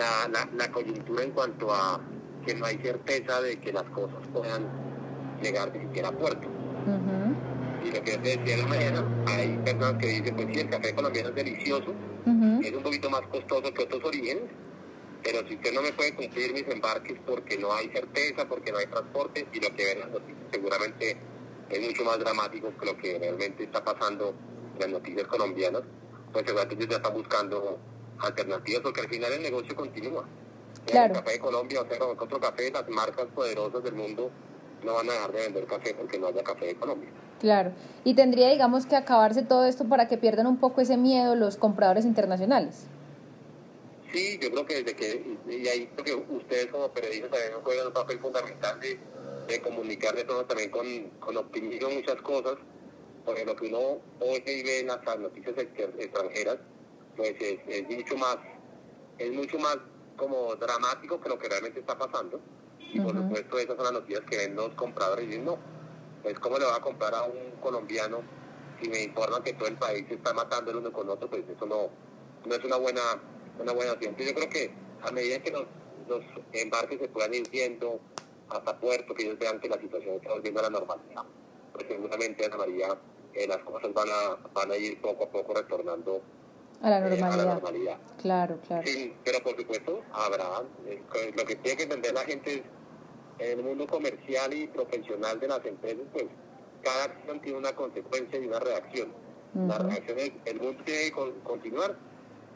la, la, la coyuntura en cuanto a que no hay certeza de que las cosas puedan llegar ni siquiera a puerto. Y lo que yo te decía en la mañana, hay personas que dicen, pues sí, el café colombiano es delicioso, es un poquito más costoso que otros orígenes, pero si usted no me puede cumplir mis embarques porque no hay certeza, porque no hay transporte, y lo que ven las noticias seguramente es mucho más dramático que lo que realmente está pasando en las noticias colombianas, pues seguramente ya están buscando alternativas, porque al final el negocio continúa. Claro. El café de Colombia, o sea, con otro café, las marcas poderosas del mundo no van a dejar de vender café porque no haya café de Colombia. Claro. Y tendría, digamos, que acabarse todo esto para que pierdan un poco ese miedo los compradores internacionales. Sí, yo creo que desde que, y ahí creo que ustedes como periodistas también juegan un papel fundamental de, de comunicar de todo también con, con optimismo muchas cosas, porque lo que uno hoy ve en las noticias extranjeras, pues es, es mucho más, es mucho más como dramático que lo que realmente está pasando. Y por supuesto esas son las noticias que ven los compradores y dicen, no, pues cómo le va a comprar a un colombiano si me informan que todo el país se está matando el uno con otro, pues eso no, no es una buena, una buena opción. Entonces yo creo que a medida que los, los embarques se puedan ir viendo hasta puerto, que ellos vean que la situación está volviendo a la normalidad, pues seguramente Ana María, eh, las cosas van a, van a ir poco a poco retornando A la eh, a la normalidad. normalidad. Claro, claro. Sí, pero por supuesto habrá, eh, lo que tiene que entender la gente es, en el mundo comercial y profesional de las empresas, pues cada acción tiene una consecuencia y una reacción. La reacción es, el mundo tiene que con- continuar.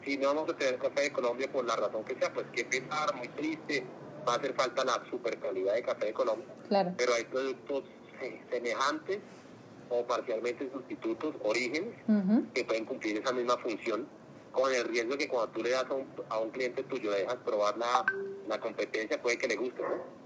Si no vamos a tener café de Colombia por la razón que sea, pues qué pesar, muy triste, va a hacer falta la super calidad de café de Colombia. Claro. Pero hay productos eh, semejantes o parcialmente sustitutos, orígenes, que pueden cumplir esa misma función, con el riesgo que cuando tú le das a un, a un cliente tuyo, le dejas probar la, la competencia, puede que le guste, ¿no?